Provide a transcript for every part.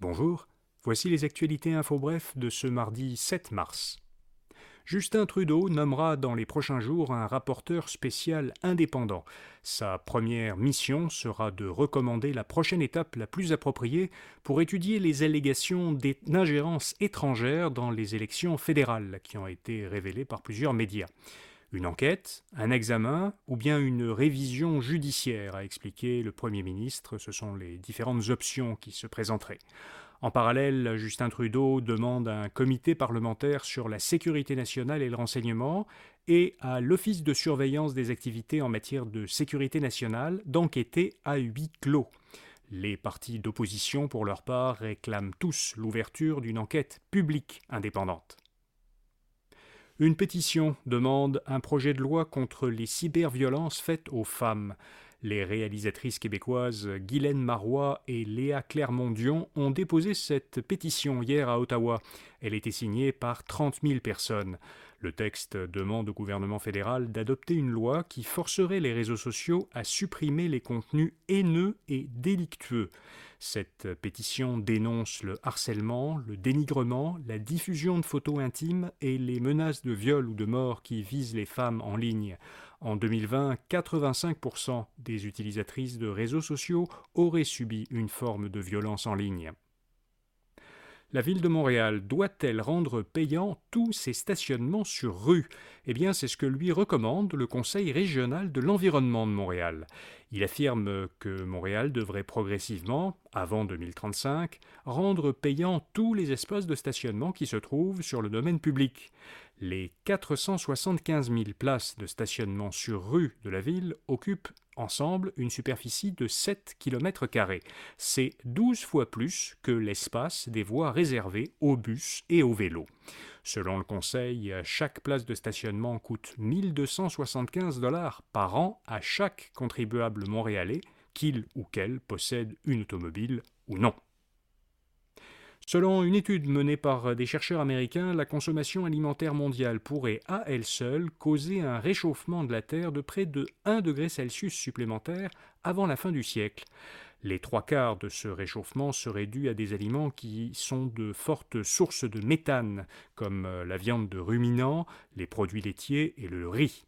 Bonjour, voici les actualités info bref de ce mardi 7 mars. Justin Trudeau nommera dans les prochains jours un rapporteur spécial indépendant. Sa première mission sera de recommander la prochaine étape la plus appropriée pour étudier les allégations d'ingérence étrangère dans les élections fédérales qui ont été révélées par plusieurs médias. Une enquête, un examen ou bien une révision judiciaire, a expliqué le Premier ministre. Ce sont les différentes options qui se présenteraient. En parallèle, Justin Trudeau demande un comité parlementaire sur la sécurité nationale et le renseignement et à l'Office de surveillance des activités en matière de sécurité nationale d'enquêter à huis clos. Les partis d'opposition, pour leur part, réclament tous l'ouverture d'une enquête publique indépendante. Une pétition demande un projet de loi contre les cyberviolences faites aux femmes. Les réalisatrices québécoises Guylaine Marois et Léa Clermont-Dion ont déposé cette pétition hier à Ottawa. Elle était signée par 30 000 personnes. Le texte demande au gouvernement fédéral d'adopter une loi qui forcerait les réseaux sociaux à supprimer les contenus haineux et délictueux. Cette pétition dénonce le harcèlement, le dénigrement, la diffusion de photos intimes et les menaces de viol ou de mort qui visent les femmes en ligne. En 2020, 85% des utilisatrices de réseaux sociaux auraient subi une forme de violence en ligne. La ville de Montréal doit-elle rendre payant tous ses stationnements sur rue? Eh bien, c'est ce que lui recommande le Conseil régional de l'environnement de Montréal. Il affirme que Montréal devrait progressivement, avant 2035, rendre payant tous les espaces de stationnement qui se trouvent sur le domaine public. Les 475 000 places de stationnement sur rue de la ville occupent ensemble une superficie de 7 km. C'est 12 fois plus que l'espace des voies réservées aux bus et aux vélos. Selon le Conseil, chaque place de stationnement coûte 1275 dollars par an à chaque contribuable montréalais, qu'il ou qu'elle possède une automobile ou non. Selon une étude menée par des chercheurs américains, la consommation alimentaire mondiale pourrait à elle seule causer un réchauffement de la Terre de près de 1 degré Celsius supplémentaire avant la fin du siècle. Les trois quarts de ce réchauffement seraient dus à des aliments qui sont de fortes sources de méthane, comme la viande de ruminants, les produits laitiers et le riz.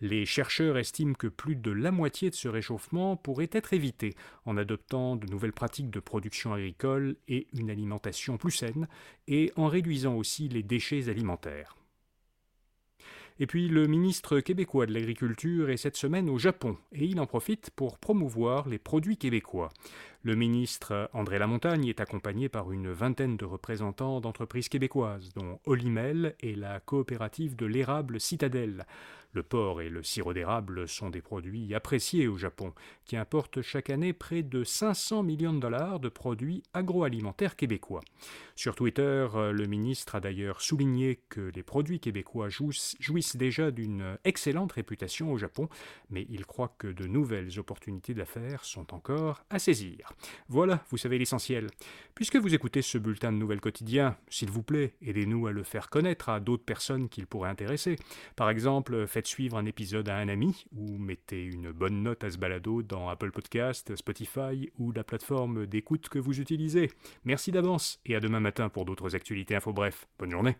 Les chercheurs estiment que plus de la moitié de ce réchauffement pourrait être évité en adoptant de nouvelles pratiques de production agricole et une alimentation plus saine, et en réduisant aussi les déchets alimentaires. Et puis le ministre québécois de l'Agriculture est cette semaine au Japon et il en profite pour promouvoir les produits québécois. Le ministre André Lamontagne est accompagné par une vingtaine de représentants d'entreprises québécoises, dont Olimel et la coopérative de l'érable Citadelle. Le porc et le sirop d'érable sont des produits appréciés au Japon, qui importent chaque année près de 500 millions de dollars de produits agroalimentaires québécois. Sur Twitter, le ministre a d'ailleurs souligné que les produits québécois jouissent déjà d'une excellente réputation au Japon, mais il croit que de nouvelles opportunités d'affaires sont encore à saisir. Voilà, vous savez l'essentiel. Puisque vous écoutez ce bulletin de nouvelles quotidien, s'il vous plaît, aidez-nous à le faire connaître à d'autres personnes qu'il pourrait intéresser. Par exemple, faites suivre un épisode à un ami ou mettez une bonne note à ce balado dans Apple Podcast, Spotify ou la plateforme d'écoute que vous utilisez. Merci d'avance et à demain matin pour d'autres actualités info bref. Bonne journée.